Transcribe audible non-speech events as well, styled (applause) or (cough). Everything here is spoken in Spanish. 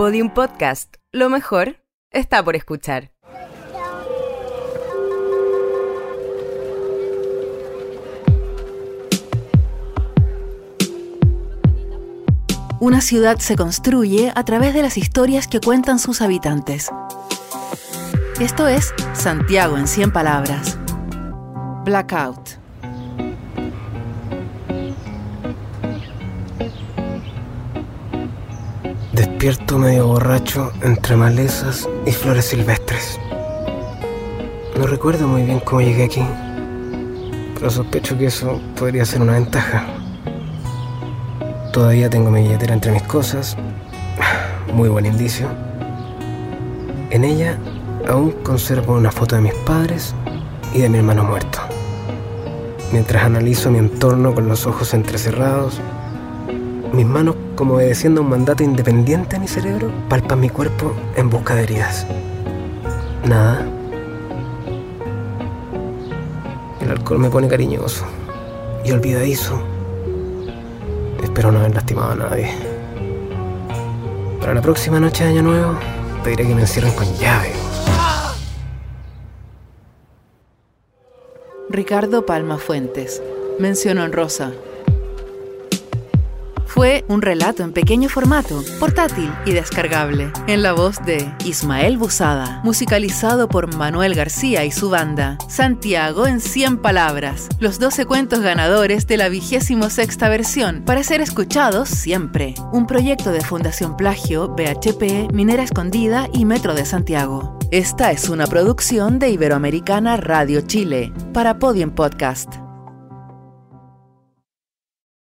Podium Podcast. Lo mejor está por escuchar. Una ciudad se construye a través de las historias que cuentan sus habitantes. Esto es Santiago en 100 palabras. Blackout. Despierto medio borracho entre malezas y flores silvestres. No recuerdo muy bien cómo llegué aquí, pero sospecho que eso podría ser una ventaja. Todavía tengo mi billetera entre mis cosas, (sighs) muy buen indicio. En ella aún conservo una foto de mis padres y de mi hermano muerto. Mientras analizo mi entorno con los ojos entrecerrados, mis manos, como obedeciendo un mandato independiente a mi cerebro, palpan mi cuerpo en busca de heridas. Nada. El alcohol me pone cariñoso y olvidadizo. Espero no haber lastimado a nadie. Para la próxima noche de Año Nuevo, pediré que me encierren con llave. Ricardo Palma Fuentes. Mencionó en rosa. Fue un relato en pequeño formato, portátil y descargable, en la voz de Ismael Busada, musicalizado por Manuel García y su banda. Santiago en 100 palabras, los 12 cuentos ganadores de la vigésimo sexta versión, para ser escuchados siempre. Un proyecto de Fundación Plagio, BHP, Minera Escondida y Metro de Santiago. Esta es una producción de Iberoamericana Radio Chile, para Podium Podcast.